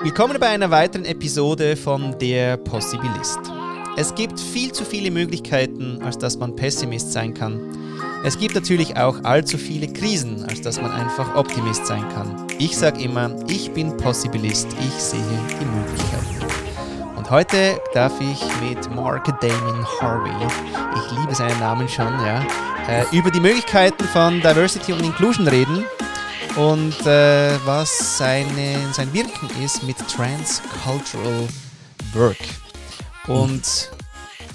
Willkommen bei einer weiteren Episode von Der Possibilist. Es gibt viel zu viele Möglichkeiten, als dass man Pessimist sein kann. Es gibt natürlich auch allzu viele Krisen, als dass man einfach Optimist sein kann. Ich sage immer, ich bin Possibilist, ich sehe die Möglichkeiten. Und heute darf ich mit Mark Damon Harvey, ich liebe seinen Namen schon, ja, äh, über die Möglichkeiten von Diversity und Inclusion reden und äh, was seine, sein Wirken ist mit Transcultural Work. Und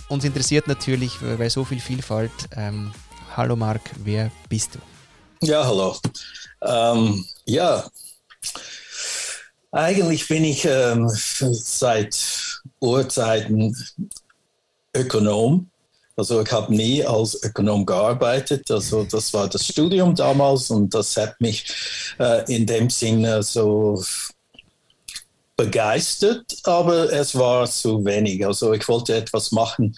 uns interessiert natürlich bei so viel Vielfalt, ähm, hallo Marc, wer bist du? Ja, hallo. Ähm, ja, eigentlich bin ich ähm, seit Urzeiten Ökonom also ich habe nie als Ökonom gearbeitet. Also das war das Studium damals und das hat mich äh, in dem Sinne so begeistert, aber es war zu wenig. Also ich wollte etwas machen,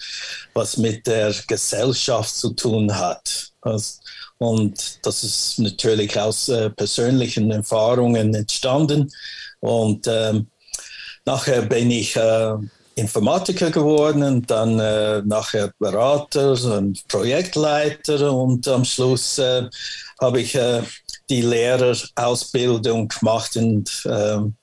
was mit der Gesellschaft zu tun hat. Also, und das ist natürlich aus äh, persönlichen Erfahrungen entstanden. Und ähm, nachher bin ich äh, Informatiker geworden und dann äh, nachher Berater und Projektleiter und am Schluss äh, habe ich äh, die Lehrerausbildung gemacht und ähm,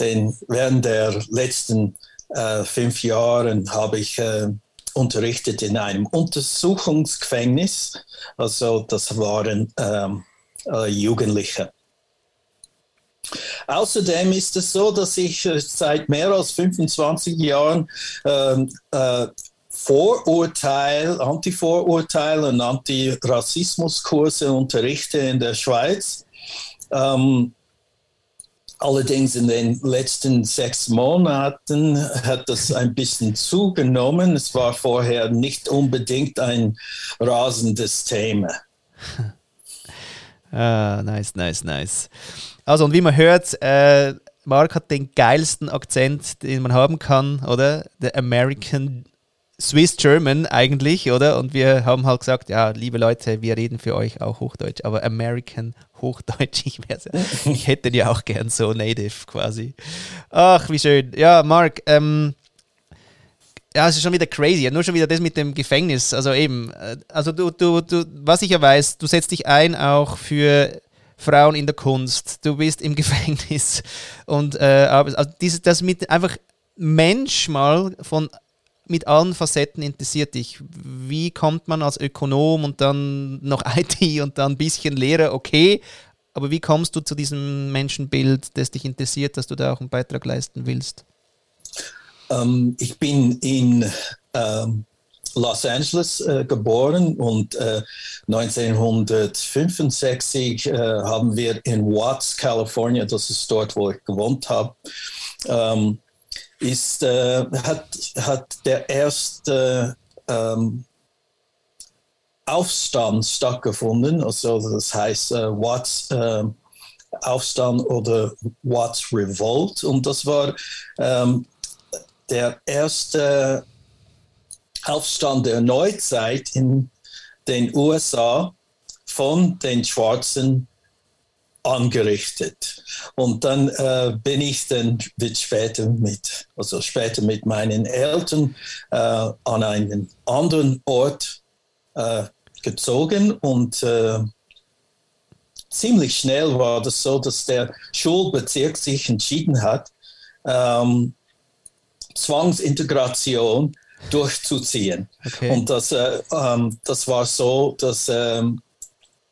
den, während der letzten äh, fünf Jahre habe ich äh, unterrichtet in einem Untersuchungsgefängnis. Also das waren ähm, äh, Jugendliche. Außerdem ist es so, dass ich äh, seit mehr als 25 Jahren ähm, äh, Vorurteil, Antivorurteil und Antirassismuskurse unterrichte in der Schweiz. Ähm, allerdings in den letzten sechs Monaten hat das ein bisschen zugenommen. Es war vorher nicht unbedingt ein rasendes Thema. ah, nice, nice, nice. Also, und wie man hört, äh, Mark hat den geilsten Akzent, den man haben kann, oder? Der American Swiss German eigentlich, oder? Und wir haben halt gesagt, ja, liebe Leute, wir reden für euch auch Hochdeutsch, aber American Hochdeutsch, ich, ich hätte ja auch gern so native quasi. Ach, wie schön. Ja, Mark, ähm, ja, es ist schon wieder crazy. Nur schon wieder das mit dem Gefängnis. Also eben, äh, also du, du, du, was ich ja weiß, du setzt dich ein auch für Frauen in der Kunst, du bist im Gefängnis und äh, also dieses, das mit einfach Mensch mal von mit allen Facetten interessiert dich. Wie kommt man als Ökonom und dann noch IT und dann ein bisschen Lehrer, okay, aber wie kommst du zu diesem Menschenbild, das dich interessiert, dass du da auch einen Beitrag leisten willst? Ähm, ich bin in ähm, Los Angeles äh, geboren und äh, 1965 äh, haben wir in Watts, California, das ist dort, wo ich gewohnt habe, ähm, ist, äh, hat, hat der erste ähm, Aufstand stattgefunden, also das heißt äh, Watts äh, Aufstand oder Watts Revolt. Und das war ähm, der erste Aufstand der Neuzeit in den USA von den Schwarzen angerichtet. Und dann äh, bin ich dann später mit, also später mit meinen Eltern äh, an einen anderen Ort äh, gezogen und äh, ziemlich schnell war das so, dass der Schulbezirk sich entschieden hat, ähm, Zwangsintegration durchzuziehen. Okay. Und das, äh, ähm, das war so, dass ähm,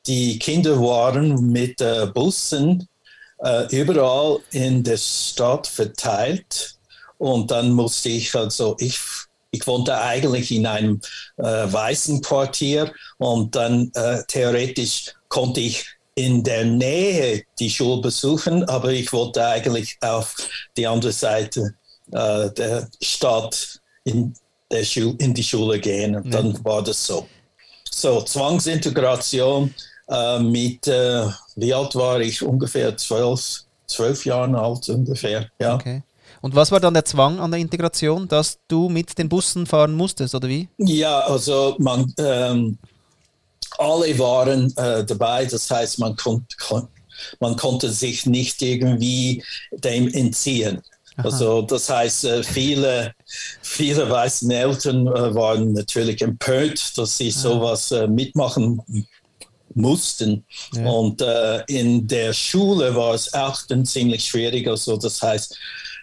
die Kinder waren mit äh, Bussen äh, überall in der Stadt verteilt. Und dann musste ich also, ich, ich wohnte eigentlich in einem äh, weißen Quartier und dann äh, theoretisch konnte ich in der Nähe die Schule besuchen, aber ich wollte eigentlich auf die andere Seite äh, der Stadt in, der Schul in die Schule gehen. Und dann war das so. So, Zwangsintegration äh, mit, äh, wie alt war ich? Ungefähr zwölf, zwölf Jahren alt ungefähr, ja. Okay. Und was war dann der Zwang an der Integration, dass du mit den Bussen fahren musstest, oder wie? Ja, also man, ähm, alle waren äh, dabei, das heißt, man kon kon man konnte sich nicht irgendwie dem entziehen. Aha. Also das heißt, äh, viele, viele weißen Eltern äh, waren natürlich empört, dass sie sowas äh, mitmachen mussten. Ja. Und äh, in der Schule war es auch dann ziemlich schwierig. Also das heißt,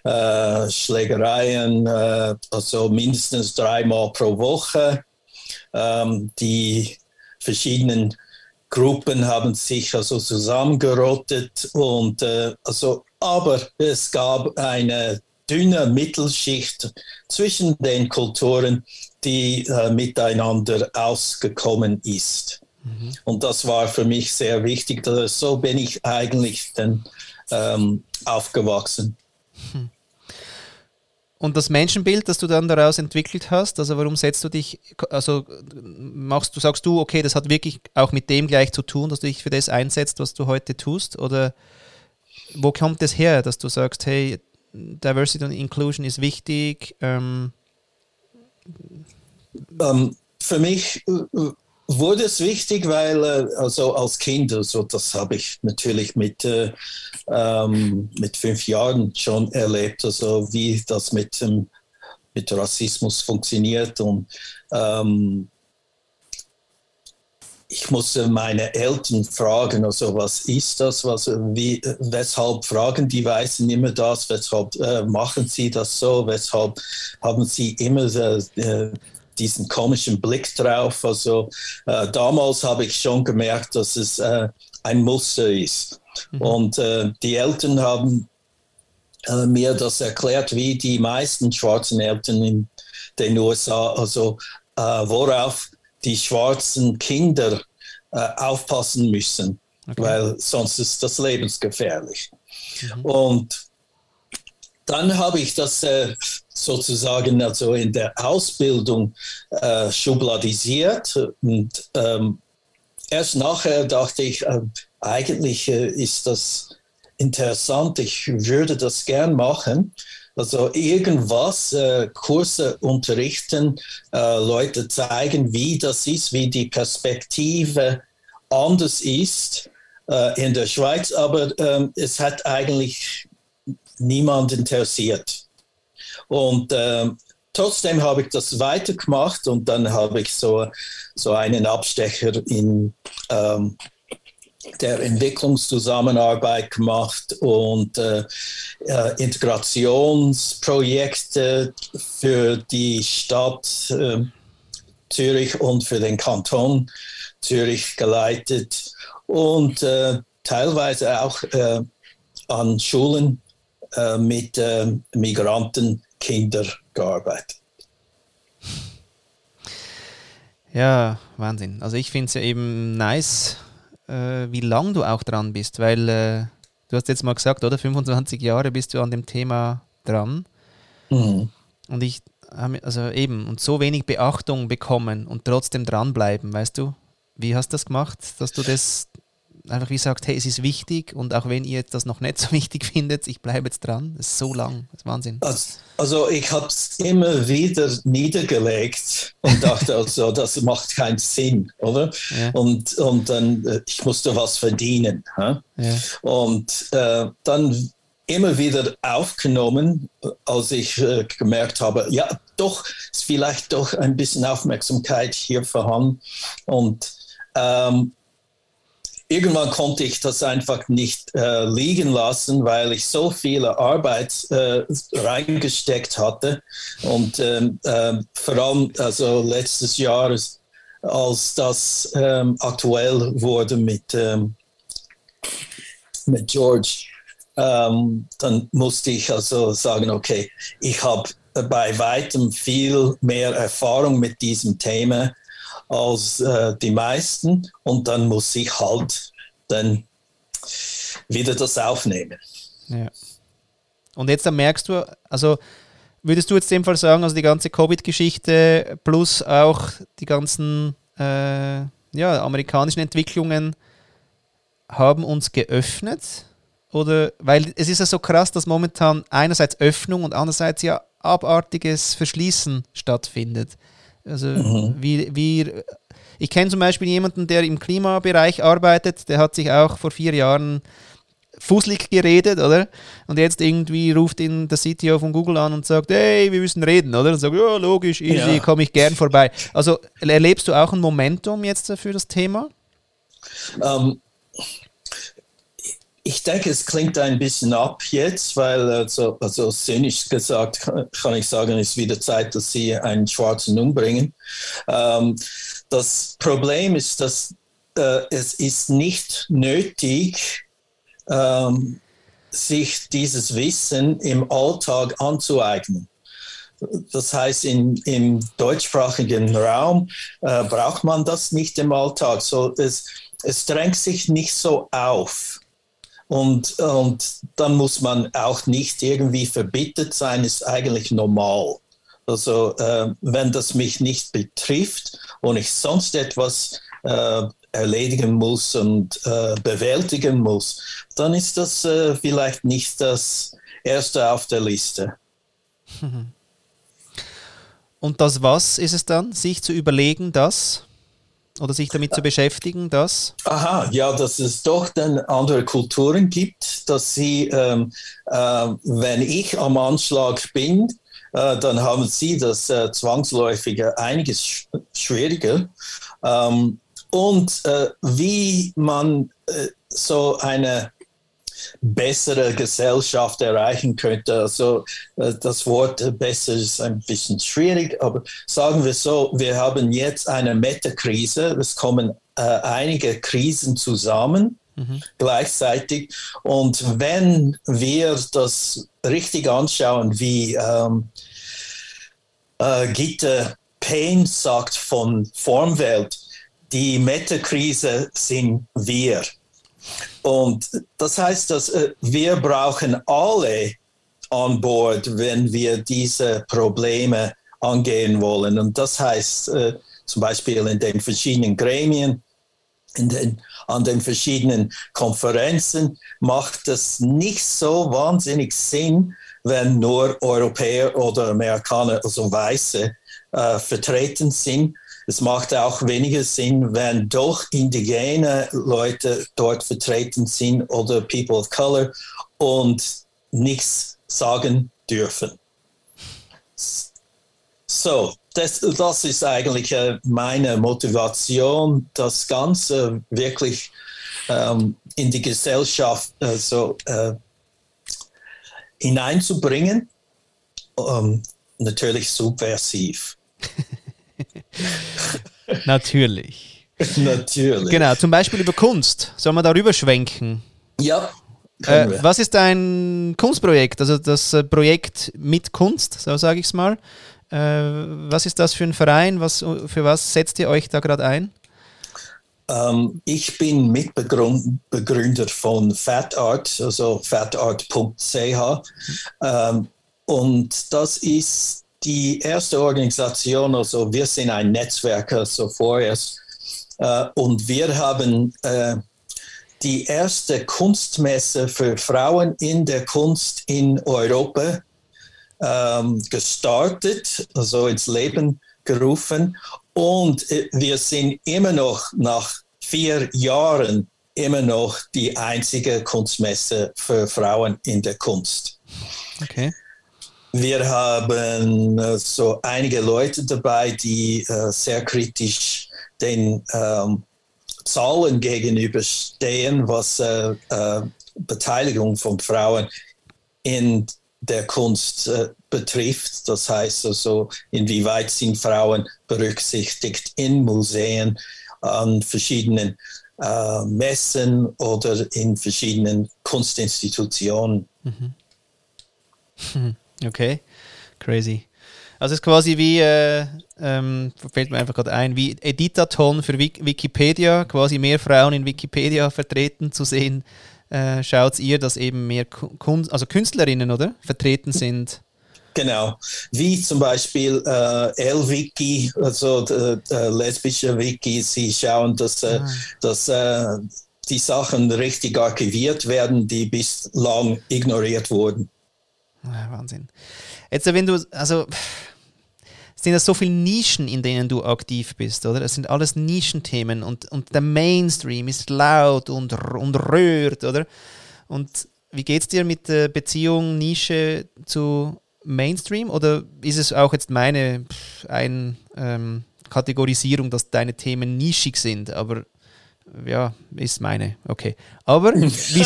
äh, Schlägereien, äh, also mindestens dreimal pro Woche. Ähm, die verschiedenen Gruppen haben sich also zusammengerottet und also, aber es gab eine dünne Mittelschicht zwischen den Kulturen, die äh, miteinander ausgekommen ist. Mhm. Und das war für mich sehr wichtig. So bin ich eigentlich dann ähm, aufgewachsen. Hm. Und das Menschenbild, das du dann daraus entwickelt hast, also warum setzt du dich, also machst du, sagst du, okay, das hat wirklich auch mit dem gleich zu tun, dass du dich für das einsetzt, was du heute tust? Oder wo kommt es her, dass du sagst, hey, Diversity und Inclusion ist wichtig? Ähm, um, ähm, für mich äh, wurde es wichtig, weil äh, also als Kind, also das habe ich natürlich mit, äh, ähm, mit fünf Jahren schon erlebt, also wie das mit, ähm, mit Rassismus funktioniert und ähm, ich musste meine Eltern fragen, also was ist das, was, wie, weshalb fragen die Weißen immer das, weshalb äh, machen sie das so, weshalb haben sie immer äh, diesen komischen Blick drauf. Also äh, damals habe ich schon gemerkt, dass es äh, ein Muster ist. Mhm. Und äh, die Eltern haben äh, mir das erklärt, wie die meisten schwarzen Eltern in den USA, also äh, worauf die schwarzen Kinder äh, aufpassen müssen, okay. weil sonst ist das lebensgefährlich. Mhm. Und dann habe ich das äh, sozusagen also in der Ausbildung äh, schubladisiert und ähm, erst nachher dachte ich, äh, eigentlich äh, ist das interessant, ich würde das gern machen. Also irgendwas, äh, Kurse unterrichten, äh, Leute zeigen, wie das ist, wie die Perspektive anders ist in der Schweiz, aber ähm, es hat eigentlich niemand interessiert. Und äh, trotzdem habe ich das weitergemacht und dann habe ich so, so einen Abstecher in ähm, der Entwicklungszusammenarbeit gemacht und äh, äh, Integrationsprojekte für die Stadt äh, Zürich und für den Kanton Zürich geleitet und äh, teilweise auch äh, an Schulen äh, mit Migrantenkindern gearbeitet. Ja, Wahnsinn. Also ich finde es ja eben nice, äh, wie lang du auch dran bist, weil äh, du hast jetzt mal gesagt, oder 25 Jahre bist du an dem Thema dran. Mhm. Und ich habe also eben und so wenig Beachtung bekommen und trotzdem dranbleiben, weißt du? Wie hast du das gemacht, dass du das einfach wie sagt, hey, es ist wichtig und auch wenn ihr jetzt das noch nicht so wichtig findet, ich bleibe jetzt dran. Das ist so lang, das ist Wahnsinn. Also, also ich habe es immer wieder niedergelegt und dachte also, das macht keinen Sinn, oder? Ja. Und, und dann, äh, ich musste was verdienen. Ja? Und äh, dann immer wieder aufgenommen, als ich äh, gemerkt habe, ja, doch, ist vielleicht doch ein bisschen Aufmerksamkeit hier vorhanden. Und ähm, irgendwann konnte ich das einfach nicht äh, liegen lassen, weil ich so viele Arbeit äh, reingesteckt hatte. Und ähm, äh, vor allem also letztes Jahr, als das ähm, aktuell wurde mit, ähm, mit George, ähm, dann musste ich also sagen, okay, ich habe bei weitem viel mehr Erfahrung mit diesem Thema als äh, die meisten und dann muss ich halt dann wieder das aufnehmen. Ja. Und jetzt dann merkst du, also würdest du jetzt in dem Fall sagen, also die ganze Covid-Geschichte plus auch die ganzen äh, ja, amerikanischen Entwicklungen haben uns geöffnet? Oder weil es ist ja so krass, dass momentan einerseits Öffnung und andererseits ja abartiges Verschließen stattfindet. Also mhm. wie, wie ich kenne zum Beispiel jemanden, der im Klimabereich arbeitet, der hat sich auch vor vier Jahren fusselig geredet, oder? Und jetzt irgendwie ruft ihn der CTO von Google an und sagt, hey, wir müssen reden, oder? Und sagt, ja, logisch, easy, ja. komme ich gern vorbei. Also erlebst du auch ein Momentum jetzt für das Thema? Ähm, ich denke, es klingt ein bisschen ab jetzt, weil also, also zynisch gesagt kann ich sagen, ist wieder Zeit, dass sie einen Schwarzen umbringen. Ähm, das Problem ist, dass äh, es ist nicht nötig, ähm, sich dieses Wissen im Alltag anzueignen. Das heißt, in, im deutschsprachigen Raum äh, braucht man das nicht im Alltag. So, es, es drängt sich nicht so auf. Und, und dann muss man auch nicht irgendwie verbittet sein, ist eigentlich normal. Also äh, wenn das mich nicht betrifft und ich sonst etwas äh, erledigen muss und äh, bewältigen muss, dann ist das äh, vielleicht nicht das Erste auf der Liste. Und das was ist es dann, sich zu überlegen, dass oder sich damit zu beschäftigen, dass? Aha, ja, dass es doch dann andere Kulturen gibt, dass sie, ähm, äh, wenn ich am Anschlag bin, äh, dann haben sie das äh, zwangsläufig einiges sch schwieriger. Ähm, und äh, wie man äh, so eine bessere Gesellschaft erreichen könnte. Also äh, das Wort besser ist ein bisschen schwierig, aber sagen wir so, wir haben jetzt eine Metakrise. Es kommen äh, einige Krisen zusammen. Mhm. gleichzeitig. Und wenn wir das richtig anschauen, wie ähm, äh, Gitte Payne sagt von Formwelt, die Metakrise sind wir. Und das heißt, dass äh, wir brauchen alle an Bord, wenn wir diese Probleme angehen wollen. Und das heißt äh, zum Beispiel in den verschiedenen Gremien, den, an den verschiedenen Konferenzen macht es nicht so wahnsinnig Sinn, wenn nur Europäer oder Amerikaner, also Weiße, äh, vertreten sind, es macht auch weniger Sinn, wenn doch indigene Leute dort vertreten sind oder People of Color und nichts sagen dürfen. So, das, das ist eigentlich äh, meine Motivation, das Ganze wirklich ähm, in die Gesellschaft äh, so, äh, hineinzubringen. Ähm, natürlich subversiv. Natürlich. Natürlich. Genau, zum Beispiel über Kunst. Sollen wir darüber schwenken? Ja. Äh, was ist dein Kunstprojekt? Also das äh, Projekt mit Kunst, so sage ich es mal. Äh, was ist das für ein Verein? Was, für was setzt ihr euch da gerade ein? Ähm, ich bin Mitbegründer von FatArt, also fatart.ch. Ähm, und das ist die erste Organisation, also wir sind ein Netzwerk, also vorerst, äh, und wir haben äh, die erste Kunstmesse für Frauen in der Kunst in Europa ähm, gestartet, also ins Leben gerufen. Und äh, wir sind immer noch nach vier Jahren immer noch die einzige Kunstmesse für Frauen in der Kunst. Okay. Wir haben äh, so einige Leute dabei, die äh, sehr kritisch den ähm, Zahlen gegenüberstehen, was äh, äh, Beteiligung von Frauen in der Kunst äh, betrifft. Das heißt also, inwieweit sind Frauen berücksichtigt in Museen, an verschiedenen äh, Messen oder in verschiedenen Kunstinstitutionen. Mhm. Hm. Okay, crazy. Also es ist quasi wie, äh, ähm, fällt mir einfach gerade ein, wie Editaton für Wikipedia, quasi mehr Frauen in Wikipedia vertreten zu sehen. Äh, schaut ihr, dass eben mehr Kun also Künstlerinnen, oder? Vertreten sind. Genau, wie zum Beispiel äh, L-Wiki, also äh, lesbische Wiki, sie schauen, dass, äh, ah. dass äh, die Sachen richtig archiviert werden, die bislang ignoriert wurden. Wahnsinn. Jetzt, wenn du, also, sind das so viele Nischen, in denen du aktiv bist, oder? Es sind alles Nischenthemen und, und der Mainstream ist laut und, und rührt, oder? Und wie geht es dir mit der Beziehung Nische zu Mainstream? Oder ist es auch jetzt meine ein, ähm, Kategorisierung, dass deine Themen nischig sind? Aber ja, ist meine. Okay. Aber wie,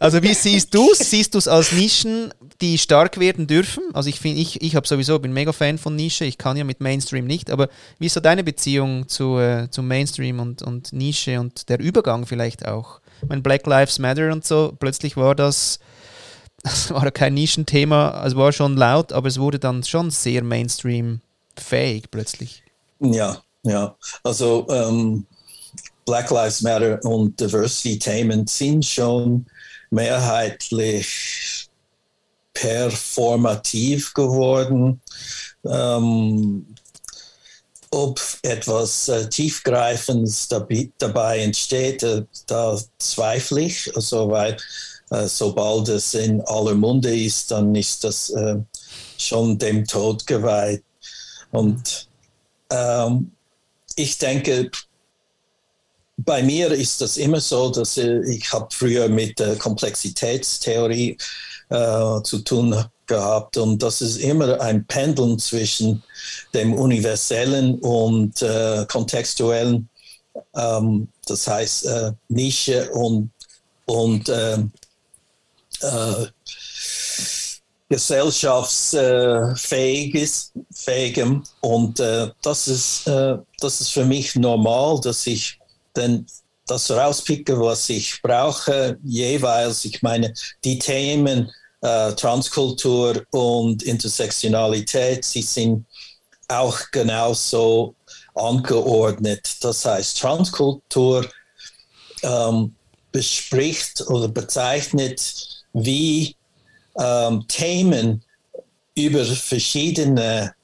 also wie siehst du es? Siehst du es als Nischen, die stark werden dürfen? Also ich finde, ich, ich habe sowieso, bin mega Fan von Nische, ich kann ja mit Mainstream nicht, aber wie ist so deine Beziehung zu, äh, zu Mainstream und, und Nische und der Übergang vielleicht auch? Ich meine, Black Lives Matter und so, plötzlich war das, das war kein Nischenthema, es war schon laut, aber es wurde dann schon sehr Mainstream-fähig plötzlich. Ja, ja. Also ähm Black Lives Matter und Diversity-Themen sind schon mehrheitlich performativ geworden. Ähm, ob etwas äh, Tiefgreifendes dabei, entsteht, äh, da zweifle ich. Also, weil äh, sobald es in aller Munde ist, dann ist das äh, schon dem Tod geweiht. Und ähm, ich denke, bei mir ist das immer so, dass ich habe früher mit der Komplexitätstheorie äh, zu tun gehabt und das ist immer ein Pendeln zwischen dem universellen und äh, kontextuellen, ähm, das heißt äh, Nische und, und ähm, äh, gesellschaftsfähigem und äh, das ist äh, das ist für mich normal, dass ich denn das rauspicken, was ich brauche, jeweils. Ich meine, die Themen äh, Transkultur und Intersektionalität, sie sind auch genauso angeordnet. Das heißt, Transkultur ähm, bespricht oder bezeichnet, wie ähm, Themen über verschiedene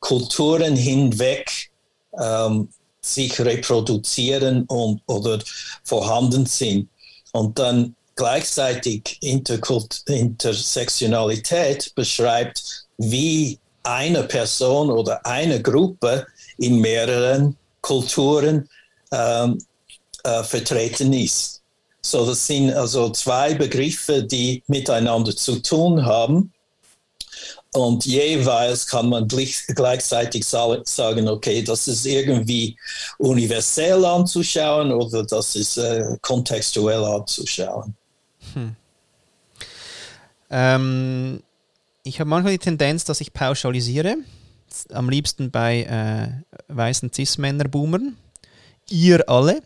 Kulturen hinweg ähm, sich reproduzieren und, oder vorhanden sind. Und dann gleichzeitig Interkult Intersektionalität beschreibt, wie eine Person oder eine Gruppe in mehreren Kulturen ähm, äh, vertreten ist. So, das sind also zwei Begriffe, die miteinander zu tun haben. Und jeweils kann man gleichzeitig sagen, okay, das ist irgendwie universell anzuschauen oder das ist äh, kontextuell anzuschauen. Hm. Ähm, ich habe manchmal die Tendenz, dass ich pauschalisiere. Am liebsten bei äh, weißen Cis-Männer-Boomern. Ihr alle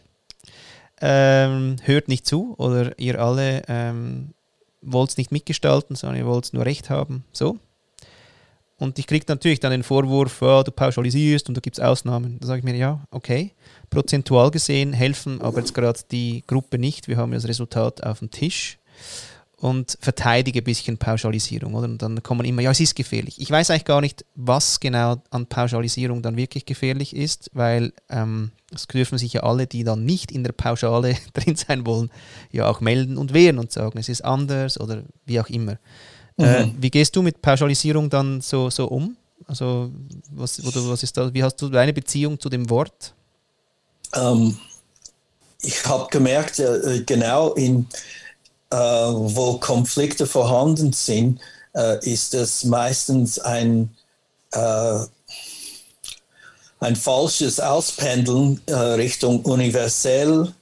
ähm, hört nicht zu oder ihr alle ähm, wollt es nicht mitgestalten, sondern ihr wollt nur Recht haben. So. Und ich kriege natürlich dann den Vorwurf, oh, du pauschalisierst und da gibt es Ausnahmen. Da sage ich mir, ja, okay. Prozentual gesehen helfen aber jetzt gerade die Gruppe nicht. Wir haben das Resultat auf dem Tisch und verteidige ein bisschen Pauschalisierung. Oder? Und dann kommen immer, ja, es ist gefährlich. Ich weiß eigentlich gar nicht, was genau an Pauschalisierung dann wirklich gefährlich ist, weil ähm, das dürfen sich ja alle, die dann nicht in der Pauschale drin sein wollen, ja auch melden und wehren und sagen, es ist anders oder wie auch immer. Äh, mhm. wie gehst du mit Pauschalisierung dann so, so um? Also, was, oder was ist da, wie hast du deine Beziehung zu dem Wort? Ähm, ich habe gemerkt, äh, genau in, äh, wo Konflikte vorhanden sind, äh, ist es meistens ein, äh, ein falsches Auspendeln äh, Richtung universell,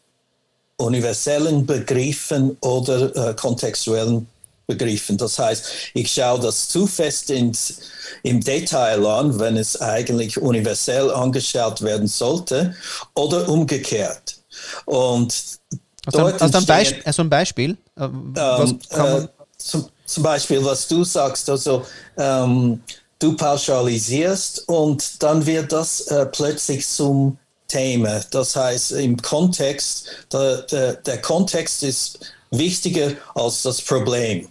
universellen Begriffen oder kontextuellen begriffen. Das heißt, ich schaue das zu fest ins, im Detail an, wenn es eigentlich universell angeschaut werden sollte oder umgekehrt. Und also, also, ein, Beispiel, also ein Beispiel? Ähm, äh, zum, zum, Beispiel, was du sagst, also ähm, du pauschalisierst und dann wird das äh, plötzlich zum Thema. Das heißt, im Kontext, der, der, der Kontext ist wichtiger als das Problem.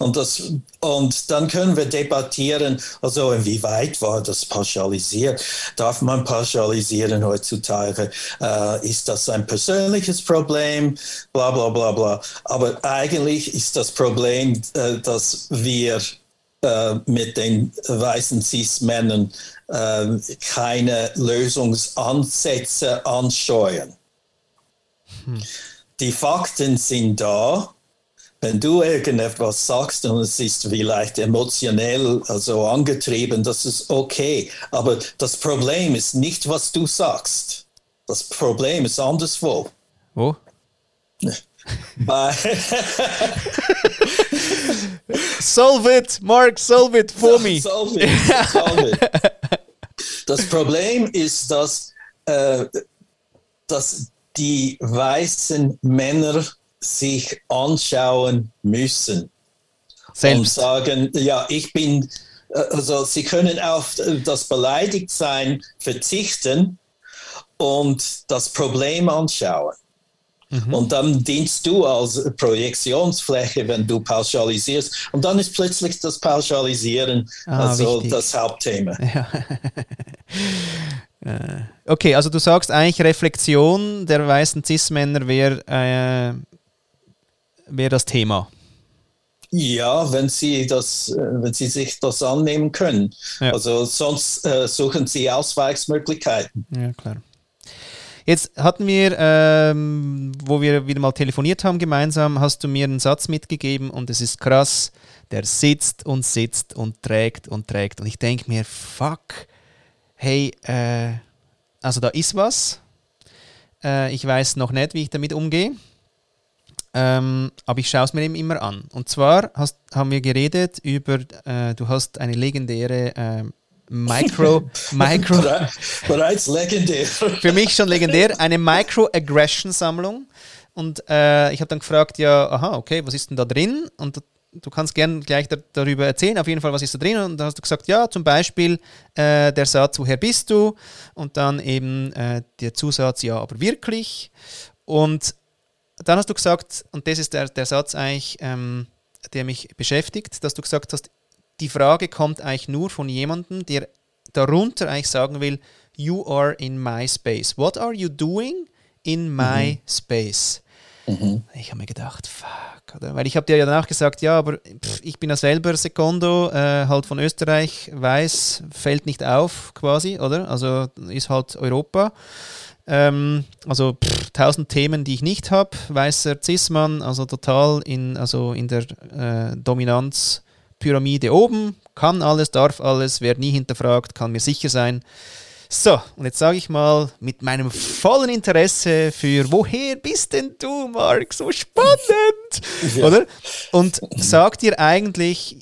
Und, das, und dann können wir debattieren, also inwieweit war das pauschalisiert? Darf man pauschalisieren heutzutage? Äh, ist das ein persönliches Problem? Bla bla bla bla. Aber eigentlich ist das Problem, äh, dass wir äh, mit den weißen Cis-Männern äh, keine Lösungsansätze ansteuern. Hm. Die Fakten sind da. Wenn du irgendetwas sagst und es ist vielleicht emotionell also angetrieben, das ist okay. Aber das Problem ist nicht, was du sagst. Das Problem ist anderswo. Wo? Bei solve it, Mark, solve it for me. Solve it, solve it. Das Problem ist, dass, äh, dass die weißen Männer sich anschauen müssen. Selbst. Und sagen, ja, ich bin, äh, also sie können auf das Beleidigtsein verzichten und das Problem anschauen. Mhm. Und dann dienst du als Projektionsfläche, wenn du pauschalisierst. Und dann ist plötzlich das Pauschalisieren ah, also wichtig. das Hauptthema. Ja. Äh, okay, also du sagst eigentlich, Reflexion der weißen Cis-Männer wäre äh, wär das Thema. Ja, wenn sie das, äh, wenn sie sich das annehmen können. Ja. Also sonst äh, suchen sie Ausweichsmöglichkeiten. Ja, klar. Jetzt hatten wir, ähm, wo wir wieder mal telefoniert haben gemeinsam, hast du mir einen Satz mitgegeben und es ist krass, der sitzt und sitzt und trägt und trägt. Und ich denke mir, fuck, hey, äh, also da ist was. Äh, ich weiß noch nicht, wie ich damit umgehe. Ähm, aber ich schaue es mir eben immer an. Und zwar hast, haben wir geredet über, äh, du hast eine legendäre äh, Micro, Micro. Bereits legendär. Für mich schon legendär. Eine Micro-Aggression-Sammlung. Und äh, ich habe dann gefragt, ja, aha, okay, was ist denn da drin? Und du kannst gerne gleich da, darüber erzählen, auf jeden Fall, was ist da drin. Und dann hast du gesagt, ja, zum Beispiel äh, der Satz, woher bist du? Und dann eben äh, der Zusatz, ja, aber wirklich. Und dann hast du gesagt, und das ist der, der Satz eigentlich, ähm, der mich beschäftigt, dass du gesagt hast, die Frage kommt eigentlich nur von jemandem, der darunter eigentlich sagen will, you are in my space. What are you doing in my mhm. space? Mhm. Ich habe mir gedacht, fuck, oder? Weil ich habe dir ja danach gesagt, ja, aber pff, ich bin ja selber Secondo, äh, halt von Österreich, weiß, fällt nicht auf quasi, oder? Also ist halt Europa. Ähm, also pff, tausend Themen, die ich nicht habe. Weißer Cis-Mann, also total in, also in der äh, Dominanz Pyramide oben, kann alles, darf alles, wird nie hinterfragt, kann mir sicher sein. So, und jetzt sage ich mal mit meinem vollen Interesse für woher bist denn du, Mark? So spannend! Ja. Oder? Und sag dir eigentlich,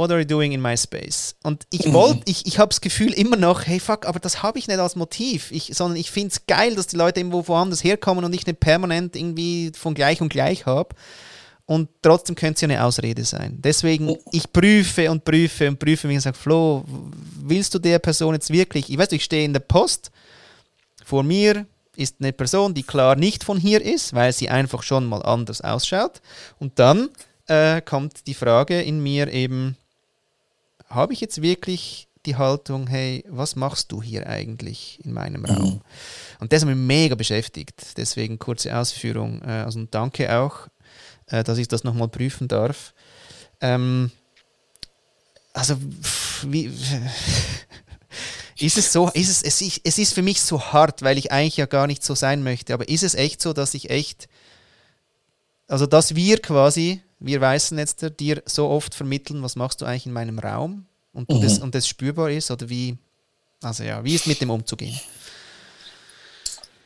what are you doing in my space? Und ich wollte, ich, ich habe das Gefühl immer noch, hey fuck, aber das habe ich nicht als Motiv, ich, sondern ich finde es geil, dass die Leute irgendwo woanders herkommen und ich nicht permanent irgendwie von gleich und gleich habe und trotzdem könnte es ja eine Ausrede sein. Deswegen, oh. ich prüfe und prüfe und prüfe mich und sage, Flo, willst du der Person jetzt wirklich, ich weiß, ich stehe in der Post, vor mir ist eine Person, die klar nicht von hier ist, weil sie einfach schon mal anders ausschaut. Und dann äh, kommt die Frage in mir eben, habe ich jetzt wirklich die Haltung, hey, was machst du hier eigentlich in meinem Raum? Mhm. Und das hat mich mega beschäftigt. Deswegen kurze Ausführung. Äh, also danke auch äh, dass ich das nochmal prüfen darf. Ähm, also, wie, ist es so, ist es, es, es ist für mich so hart, weil ich eigentlich ja gar nicht so sein möchte, aber ist es echt so, dass ich echt, also dass wir quasi, wir Weißen jetzt dir so oft vermitteln, was machst du eigentlich in meinem Raum und, mhm. das, und das spürbar ist oder wie, also ja, wie ist mit dem umzugehen?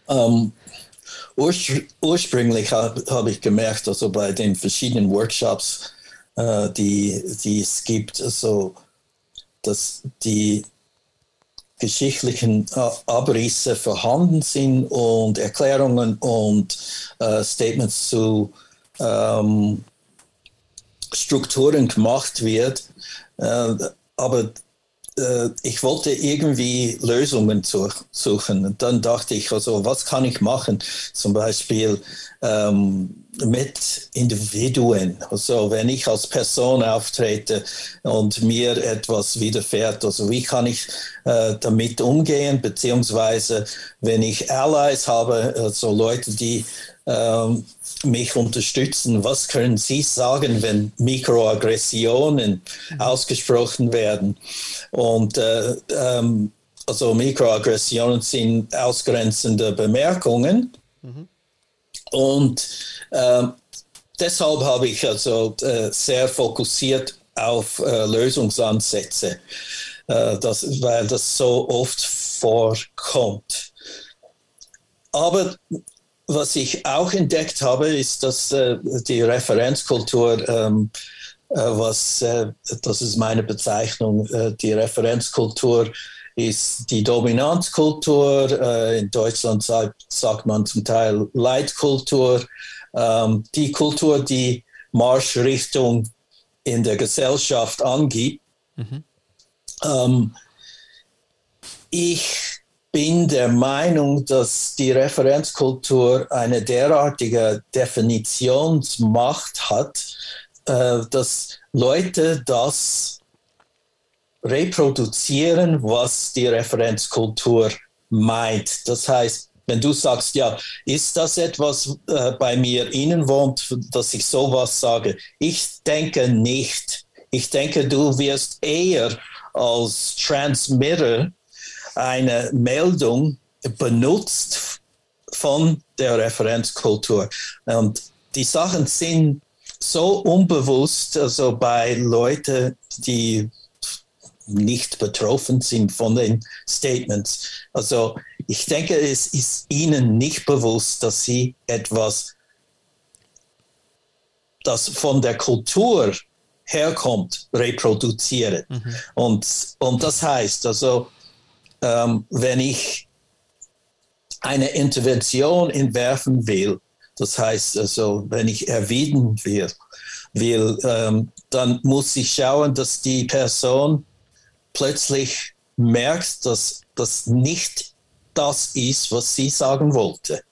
Um, ähm, ursprünglich habe hab ich gemerkt, also bei den verschiedenen Workshops, äh, die, die es gibt, also, dass die geschichtlichen äh, Abrisse vorhanden sind und Erklärungen und äh, Statements zu ähm, Strukturen gemacht wird. Äh, aber äh, ich wollte irgendwie Lösungen suchen. Und dann dachte ich, also was kann ich machen? Zum Beispiel ähm, mit Individuen. Also wenn ich als Person auftrete und mir etwas widerfährt, also wie kann ich äh, damit umgehen? Beziehungsweise wenn ich Allies habe, also Leute, die ähm, mich unterstützen. Was können Sie sagen, wenn Mikroaggressionen mhm. ausgesprochen werden? Und äh, ähm, also Mikroaggressionen sind ausgrenzende Bemerkungen. Mhm. Und äh, deshalb habe ich also äh, sehr fokussiert auf äh, Lösungsansätze, äh, das, weil das so oft vorkommt. Aber was ich auch entdeckt habe, ist, dass äh, die Referenzkultur, ähm, äh, was, äh, das ist meine Bezeichnung, äh, die Referenzkultur ist die Dominanzkultur. Äh, in Deutschland sagt, sagt, man zum Teil Leitkultur. Ähm, die Kultur, die Marschrichtung in der Gesellschaft angibt. Mhm. Ähm, ich bin der Meinung, dass die Referenzkultur eine derartige Definitionsmacht hat, äh, dass Leute das reproduzieren, was die Referenzkultur meint. Das heißt, wenn du sagst, ja, ist das etwas äh, bei mir innen wohnt, dass ich sowas sage? Ich denke nicht. Ich denke, du wirst eher als Transmitter eine Meldung benutzt von der Referenzkultur. Und die Sachen sind so unbewusst, also bei Leuten, die nicht betroffen sind von den Statements. Also ich denke, es ist ihnen nicht bewusst, dass sie etwas, das von der Kultur herkommt, reproduzieren. Mhm. Und, und das heißt, also ähm, wenn ich eine Intervention entwerfen will, das heißt also, wenn ich erwidern will, will ähm, dann muss ich schauen, dass die Person plötzlich merkt, dass das nicht das ist, was sie sagen wollte.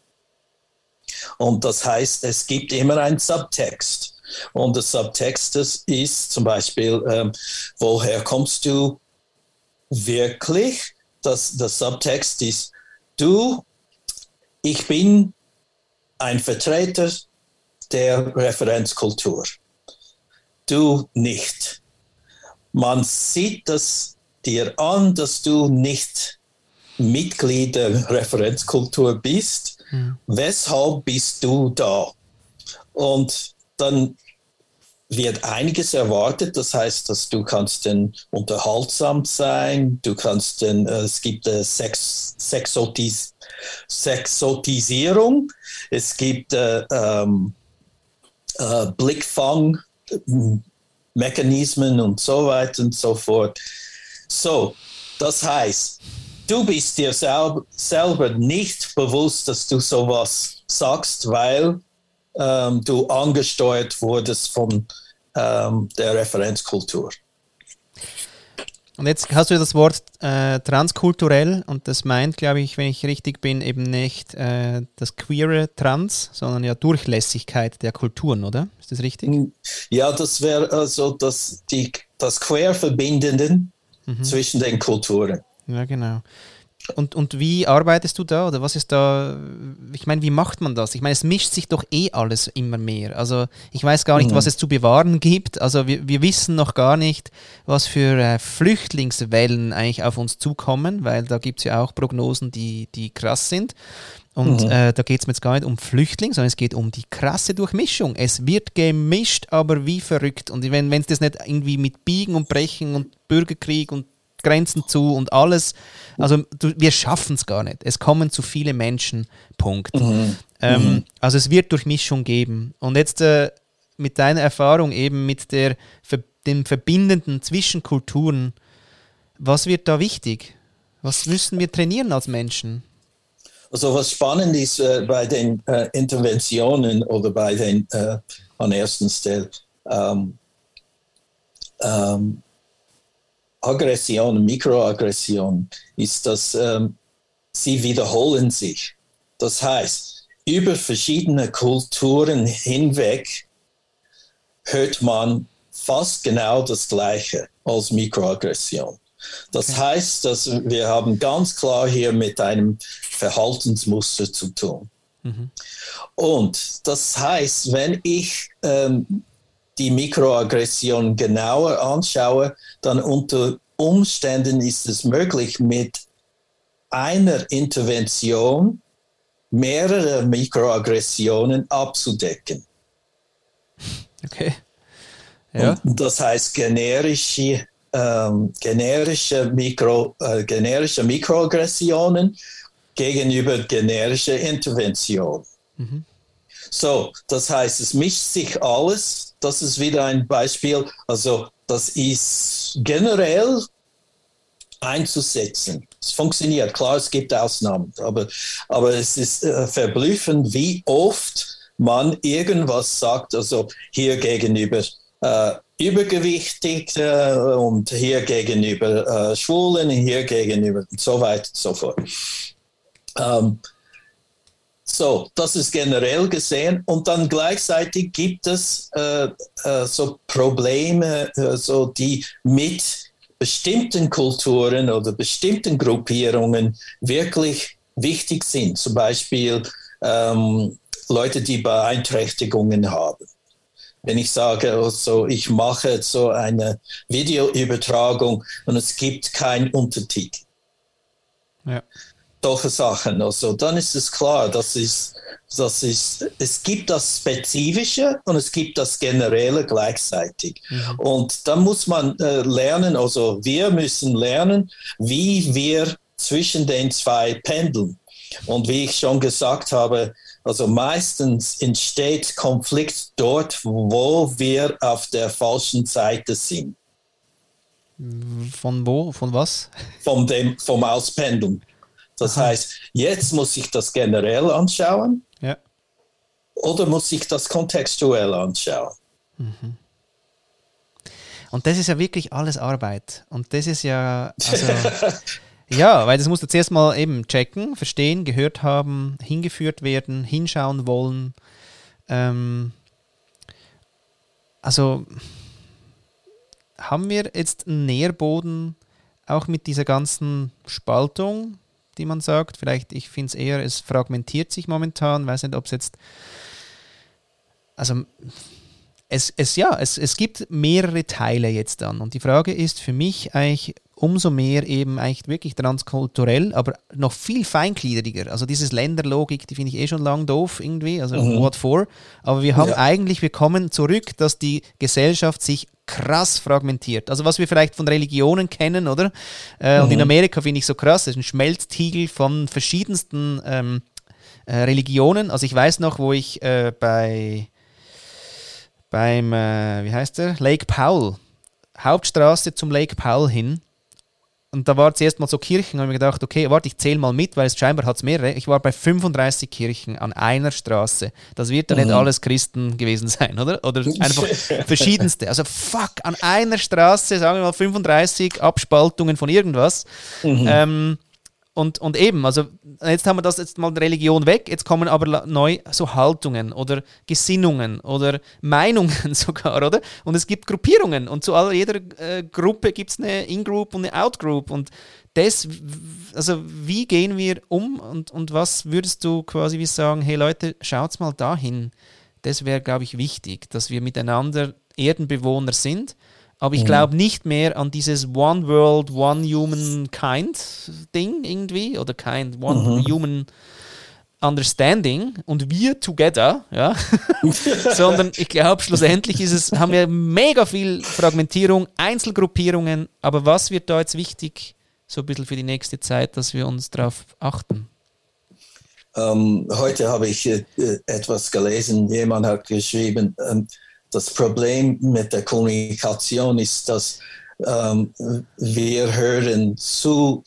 Und das heißt, es gibt immer einen Subtext. Und der Subtext ist zum Beispiel, ähm, woher kommst du wirklich? Das, der Subtext ist, du, ich bin ein Vertreter der Referenzkultur. Du nicht man sieht das dir an, dass du nicht Mitglied der Referenzkultur bist. Mhm. Weshalb bist du da? Und dann wird einiges erwartet. Das heißt, dass du kannst dann unterhaltsam sein, du kannst dann, äh, es gibt äh, Sex, Sexotis, Sexotisierung, es gibt äh, ähm, äh, Blickfang, Mechanismen und so weiter und so fort. So, das heißt, du bist dir selber, selber nicht bewusst, dass du sowas sagst, weil ähm, du angesteuert wurdest von ähm, der Referenzkultur. Und jetzt hast du das Wort äh, transkulturell und das meint, glaube ich, wenn ich richtig bin, eben nicht äh, das queere Trans, sondern ja Durchlässigkeit der Kulturen, oder? Ist das richtig? Hm, ja, das wäre also das, die, das Quer-Verbindenden mhm. zwischen den Kulturen. Ja, genau. Und, und wie arbeitest du da oder was ist da, ich meine, wie macht man das? Ich meine, es mischt sich doch eh alles immer mehr. Also ich weiß gar nicht, mhm. was es zu bewahren gibt. Also wir, wir wissen noch gar nicht, was für äh, Flüchtlingswellen eigentlich auf uns zukommen, weil da gibt es ja auch Prognosen, die, die krass sind. Und mhm. äh, da geht es mir jetzt gar nicht um Flüchtlinge, sondern es geht um die krasse Durchmischung. Es wird gemischt, aber wie verrückt. Und wenn es das nicht irgendwie mit Biegen und Brechen und Bürgerkrieg und Grenzen zu und alles. Also du, wir schaffen es gar nicht. Es kommen zu viele Menschen. Punkt. Mhm. Ähm, mhm. Also es wird Durchmischung geben. Und jetzt äh, mit deiner Erfahrung eben mit der, dem Verbindenden zwischen Kulturen, was wird da wichtig? Was müssen wir trainieren als Menschen? Also was spannend ist äh, bei den äh, Interventionen oder bei den äh, an ersten Stelle, ähm, ähm, Aggression, Mikroaggression, ist, dass ähm, sie wiederholen sich. Das heißt, über verschiedene Kulturen hinweg hört man fast genau das Gleiche als Mikroaggression. Das heißt, dass wir haben ganz klar hier mit einem Verhaltensmuster zu tun. Mhm. Und das heißt, wenn ich ähm, die Mikroaggression genauer anschaue, dann unter Umständen ist es möglich, mit einer Intervention mehrere Mikroaggressionen abzudecken. Okay. Ja. Und das heißt generische, ähm, generische, Mikro, äh, generische Mikroaggressionen gegenüber generischer Intervention. Mhm. So, das heißt, es mischt sich alles. Das ist wieder ein Beispiel. Also, das ist generell einzusetzen. Es funktioniert. Klar, es gibt Ausnahmen, aber, aber es ist äh, verblüffend, wie oft man irgendwas sagt, also hier gegenüber äh, übergewichtig äh, und hier gegenüber äh, Schwulen, hier gegenüber und so weiter und so fort. Ähm, so, das ist generell gesehen. Und dann gleichzeitig gibt es äh, äh, so Probleme, äh, so die mit bestimmten Kulturen oder bestimmten Gruppierungen wirklich wichtig sind. Zum Beispiel ähm, Leute, die Beeinträchtigungen haben. Wenn ich sage, also ich mache so eine Videoübertragung und es gibt keinen Untertitel. Ja solche Sachen. Also dann ist es klar, das ist, das ist, es gibt das Spezifische und es gibt das Generelle gleichzeitig. Mhm. Und dann muss man äh, lernen, also wir müssen lernen, wie wir zwischen den zwei pendeln. Und wie ich schon gesagt habe, also meistens entsteht Konflikt dort, wo wir auf der falschen Seite sind. Von wo? Von was? Vom, dem, vom Auspendeln. Das Aha. heißt, jetzt muss ich das generell anschauen ja. oder muss ich das kontextuell anschauen. Mhm. Und das ist ja wirklich alles Arbeit. Und das ist ja, also, ja, weil das musst du zuerst mal eben checken, verstehen, gehört haben, hingeführt werden, hinschauen wollen. Ähm, also haben wir jetzt einen Nährboden auch mit dieser ganzen Spaltung die man sagt. Vielleicht, ich finde es eher, es fragmentiert sich momentan. Weiß nicht, ob es jetzt. Also, es, es ja, es, es gibt mehrere Teile jetzt dann. Und die Frage ist für mich eigentlich umso mehr eben eigentlich wirklich transkulturell, aber noch viel feingliedriger. Also dieses Länderlogik, die finde ich eh schon lang doof irgendwie, also mhm. what for. Aber wir haben ja. eigentlich, wir kommen zurück, dass die Gesellschaft sich krass fragmentiert. Also was wir vielleicht von Religionen kennen, oder? Äh, mhm. Und in mhm. Amerika finde ich so krass, das ist ein Schmelztiegel von verschiedensten ähm, äh, Religionen. Also ich weiß noch, wo ich äh, bei beim, äh, wie heißt der? Lake Powell, Hauptstraße zum Lake Powell hin, und da war zuerst mal so Kirchen, und ich mir gedacht, okay, warte, ich zähle mal mit, weil es scheinbar hat es mehrere. Ich war bei 35 Kirchen an einer Straße. Das wird ja mhm. nicht alles Christen gewesen sein, oder? Oder einfach verschiedenste. Also fuck, an einer Straße, sagen wir mal 35 Abspaltungen von irgendwas. Mhm. Ähm, und, und eben, also jetzt haben wir das jetzt mal Religion weg, jetzt kommen aber neu so Haltungen oder Gesinnungen oder Meinungen sogar, oder? Und es gibt Gruppierungen und zu all, jeder äh, Gruppe gibt es eine In-Group und eine Out-Group und das, also wie gehen wir um und, und was würdest du quasi wie sagen, hey Leute, schaut's mal dahin. Das wäre, glaube ich, wichtig, dass wir miteinander Erdenbewohner sind aber ich mhm. glaube nicht mehr an dieses One World, One Human Kind Ding irgendwie oder Kind, One mhm. Human Understanding und wir together, ja, sondern ich glaube, schlussendlich ist es, haben wir mega viel Fragmentierung, Einzelgruppierungen, aber was wird da jetzt wichtig, so ein bisschen für die nächste Zeit, dass wir uns darauf achten? Ähm, heute habe ich äh, etwas gelesen, jemand hat geschrieben, ähm, das Problem mit der Kommunikation ist, dass ähm, wir hören zu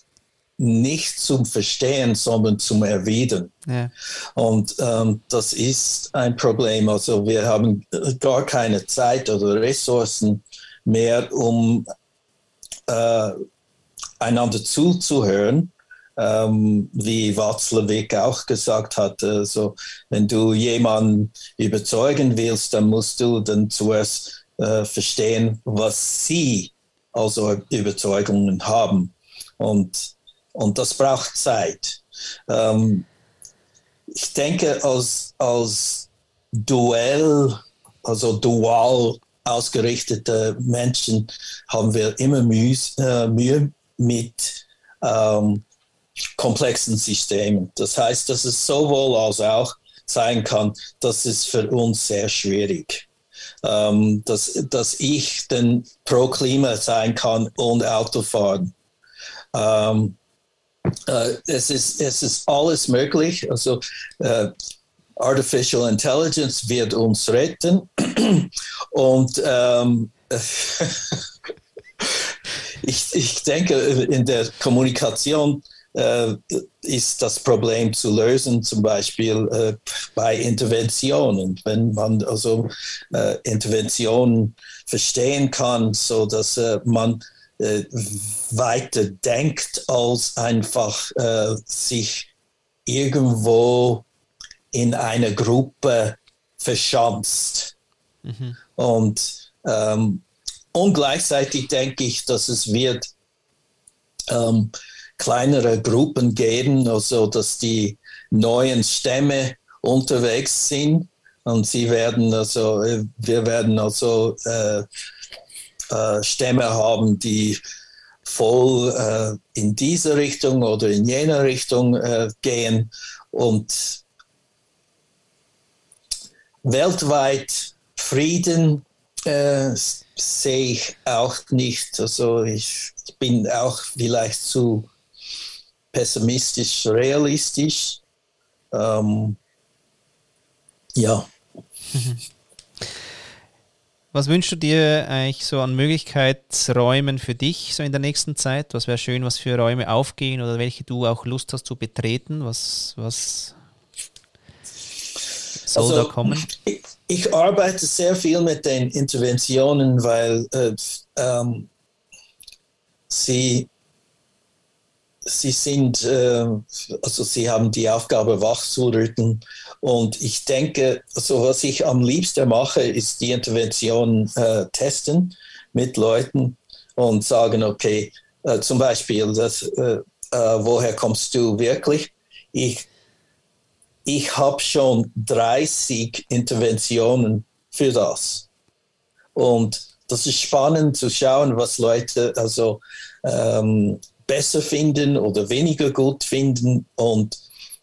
nicht zum Verstehen, sondern zum Erwidern. Ja. Und ähm, das ist ein Problem. Also wir haben gar keine Zeit oder Ressourcen mehr, um äh, einander zuzuhören ähm, wie Watzlawick auch gesagt hat, also wenn du jemanden überzeugen willst, dann musst du dann zuerst äh, verstehen, was sie also Überzeugungen haben. Und, und das braucht Zeit. Ähm, ich denke, als, als Duell, also dual ausgerichtete Menschen haben wir immer Mühe, äh, Mühe mit ähm, komplexen Systemen. Das heißt, dass es sowohl als auch sein kann, das ist für uns sehr schwierig. Ähm, dass, dass ich dann pro Klima sein kann und Auto fahren. Ähm, äh, es, ist, es ist alles möglich. Also äh, Artificial Intelligence wird uns retten. Und ähm, ich, ich denke, in der Kommunikation ist das Problem zu lösen, zum Beispiel äh, bei Interventionen. Wenn man also äh, Interventionen verstehen kann, so dass äh, man äh, weiter denkt, als einfach äh, sich irgendwo in einer Gruppe verschanzt. Mhm. Und, ähm, und gleichzeitig denke ich, dass es wird ähm, kleinere Gruppen geben, also dass die neuen Stämme unterwegs sind und sie werden also, wir werden also äh, äh, Stämme haben, die voll äh, in diese Richtung oder in jener Richtung äh, gehen und weltweit Frieden äh, sehe ich auch nicht. Also ich bin auch vielleicht zu pessimistisch, realistisch. Ähm, ja. Was wünschst du dir eigentlich so an Möglichkeitsräumen für dich so in der nächsten Zeit? Was wäre schön, was für Räume aufgehen oder welche du auch Lust hast zu betreten? Was, was soll also, da kommen? Ich, ich, arbeite sehr viel mit den Interventionen, weil äh, ähm, sie Sie sind, äh, also Sie haben die Aufgabe, wach zu rücken. Und ich denke, also was ich am liebsten mache, ist die Intervention äh, testen mit Leuten und sagen, okay, äh, zum Beispiel, das, äh, äh, woher kommst du wirklich? Ich, ich habe schon 30 Interventionen für das. Und das ist spannend zu schauen, was Leute, also ähm, besser finden oder weniger gut finden. Und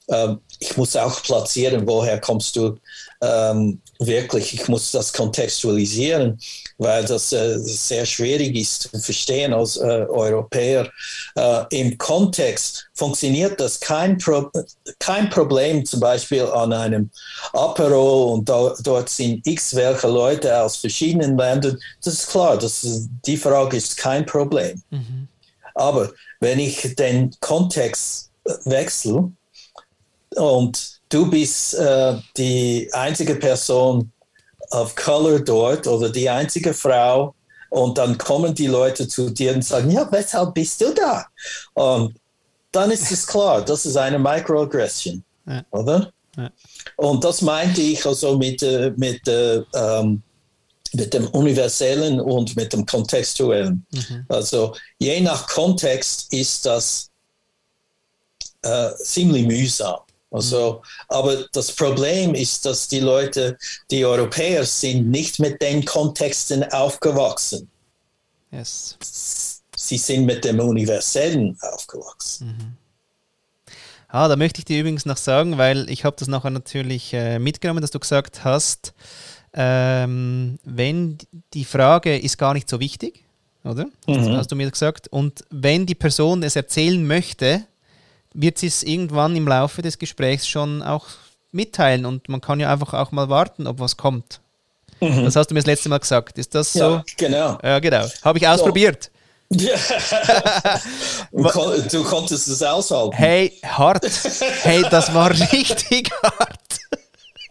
ähm, ich muss auch platzieren, woher kommst du ähm, wirklich. Ich muss das kontextualisieren, weil das äh, sehr schwierig ist zu verstehen als äh, Europäer. Äh, Im Kontext funktioniert das kein, Pro kein Problem, zum Beispiel an einem Apero und da, dort sind x welche Leute aus verschiedenen Ländern. Das ist klar, das ist, die Frage ist kein Problem. Mhm. Aber wenn ich den Kontext wechsle und du bist äh, die einzige Person of Color dort oder die einzige Frau und dann kommen die Leute zu dir und sagen, ja, weshalb bist du da? Und dann ist es klar, das ist eine Microaggression, ja. oder? Ja. Und das meinte ich also mit, äh, mit äh, ähm, mit dem Universellen und mit dem Kontextuellen. Mhm. Also je nach Kontext ist das äh, ziemlich mühsam. Also, mhm. aber das Problem ist, dass die Leute, die Europäer sind, nicht mit den Kontexten aufgewachsen. Yes. Sie sind mit dem Universellen aufgewachsen. Mhm. Ah, da möchte ich dir übrigens noch sagen, weil ich habe das nachher natürlich äh, mitgenommen, dass du gesagt hast, ähm, wenn die Frage ist gar nicht so wichtig, oder? Mhm. hast du mir gesagt. Und wenn die Person es erzählen möchte, wird sie es irgendwann im Laufe des Gesprächs schon auch mitteilen und man kann ja einfach auch mal warten, ob was kommt. Mhm. Das hast du mir das letzte Mal gesagt. Ist das so? Ja, genau. Ja, genau. Habe ich ausprobiert. Ja. du konntest es aushalten. Hey, hart. Hey, das war richtig hart.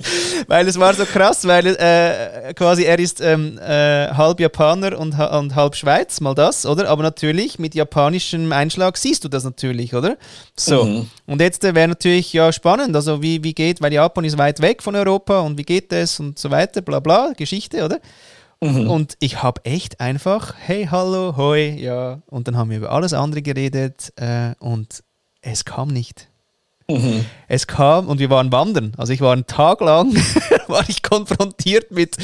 weil es war so krass, weil äh, quasi er ist ähm, äh, halb Japaner und, und, halb Schweiz, mal das, oder? Aber natürlich mit japanischem Einschlag siehst du das natürlich, oder? So. Mhm. Und jetzt äh, wäre natürlich ja spannend, also wie, wie geht, weil Japan ist weit weg von Europa und wie geht das und so weiter, bla bla, Geschichte, oder? Mhm. Und ich habe echt einfach, hey, hallo, hoi, ja. Und dann haben wir über alles andere geredet äh, und es kam nicht. Mhm. Es kam und wir waren wandern. Also ich war einen Tag lang, war ich konfrontiert mit,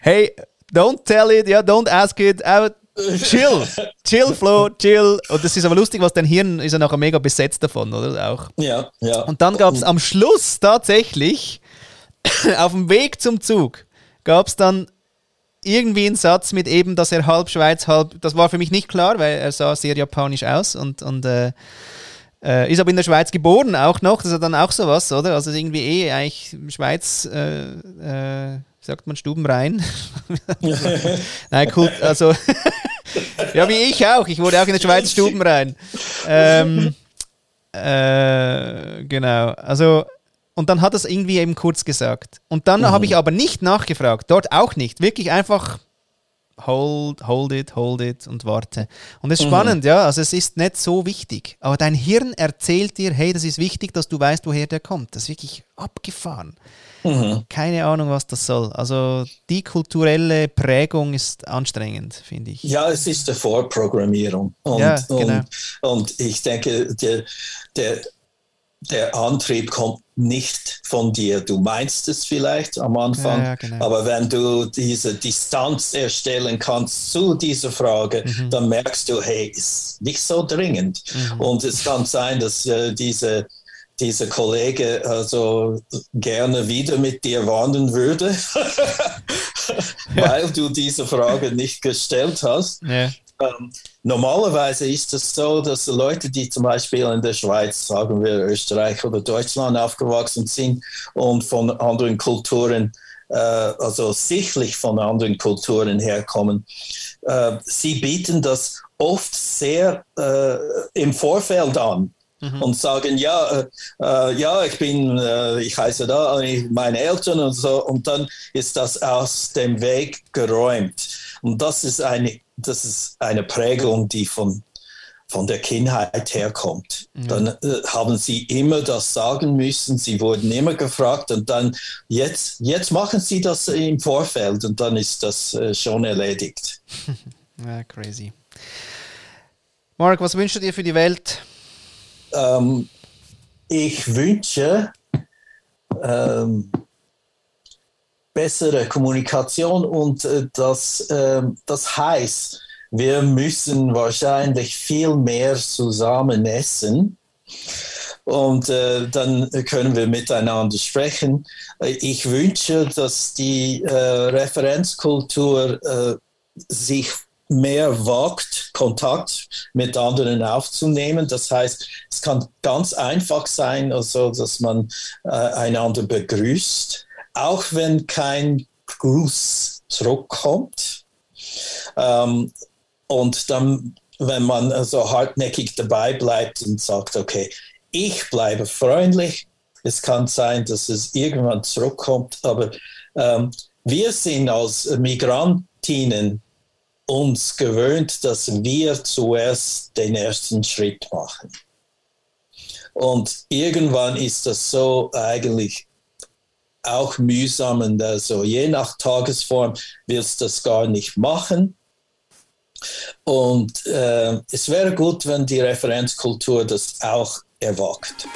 hey, don't tell it, yeah, don't ask it, uh, chill, chill, Flo, chill. Und das ist aber lustig, was dein Hirn ist ja nachher mega besetzt davon, oder? Auch. Ja, ja. Und dann gab es am Schluss tatsächlich, auf dem Weg zum Zug, gab es dann irgendwie einen Satz mit eben, dass er halb Schweiz, halb. Das war für mich nicht klar, weil er sah sehr japanisch aus und, und äh, äh, ist aber in der Schweiz geboren auch noch. Das ist dann auch sowas, oder? Also irgendwie eh eigentlich Schweiz, äh, äh, sagt man Stubenrein? Nein, cool. Also ja, wie ich auch. Ich wurde auch in der Schweiz Stubenrein. Ähm, äh, genau. Also und dann hat es irgendwie eben kurz gesagt. Und dann mhm. habe ich aber nicht nachgefragt, dort auch nicht. Wirklich einfach hold, hold it, hold it und warte. Und es ist mhm. spannend, ja. Also es ist nicht so wichtig. Aber dein Hirn erzählt dir, hey, das ist wichtig, dass du weißt, woher der kommt. Das ist wirklich abgefahren. Mhm. Keine Ahnung, was das soll. Also die kulturelle Prägung ist anstrengend, finde ich. Ja, es ist eine Vorprogrammierung. Und, ja, genau. und, und ich denke, der, der der Antrieb kommt nicht von dir. Du meinst es vielleicht am Anfang, ja, ja, genau. aber wenn du diese Distanz erstellen kannst zu dieser Frage, mhm. dann merkst du, hey, ist nicht so dringend. Mhm. Und es kann sein, dass äh, diese dieser Kollege also gerne wieder mit dir wandern würde, weil du diese Frage nicht gestellt hast. Ja. Ähm, normalerweise ist es so, dass Leute, die zum Beispiel in der Schweiz, sagen wir Österreich oder Deutschland aufgewachsen sind und von anderen Kulturen, äh, also sichtlich von anderen Kulturen herkommen, äh, sie bieten das oft sehr äh, im Vorfeld an. Mhm. und sagen, ja, äh, äh, ja, ich bin, äh, ich heiße da, meine Eltern und so, und dann ist das aus dem Weg geräumt. Und das ist eine das ist eine Prägung, die von, von der Kindheit herkommt. Mhm. Dann äh, haben sie immer das sagen müssen, sie wurden immer gefragt und dann jetzt, jetzt machen sie das im Vorfeld und dann ist das äh, schon erledigt. ja, crazy. Mark, was wünschst du dir für die Welt? Ähm, ich wünsche ähm, bessere Kommunikation und äh, das, äh, das heißt, wir müssen wahrscheinlich viel mehr zusammen essen. Und äh, dann können wir miteinander sprechen. Ich wünsche, dass die äh, Referenzkultur äh, sich mehr wagt, Kontakt mit anderen aufzunehmen. Das heißt, es kann ganz einfach sein, also dass man äh, einander begrüßt auch wenn kein Gruß zurückkommt. Ähm, und dann, wenn man so hartnäckig dabei bleibt und sagt, okay, ich bleibe freundlich, es kann sein, dass es irgendwann zurückkommt, aber ähm, wir sind als Migrantinnen uns gewöhnt, dass wir zuerst den ersten Schritt machen. Und irgendwann ist das so eigentlich auch mühsam und also je nach Tagesform willst du das gar nicht machen. Und äh, es wäre gut, wenn die Referenzkultur das auch erwagt.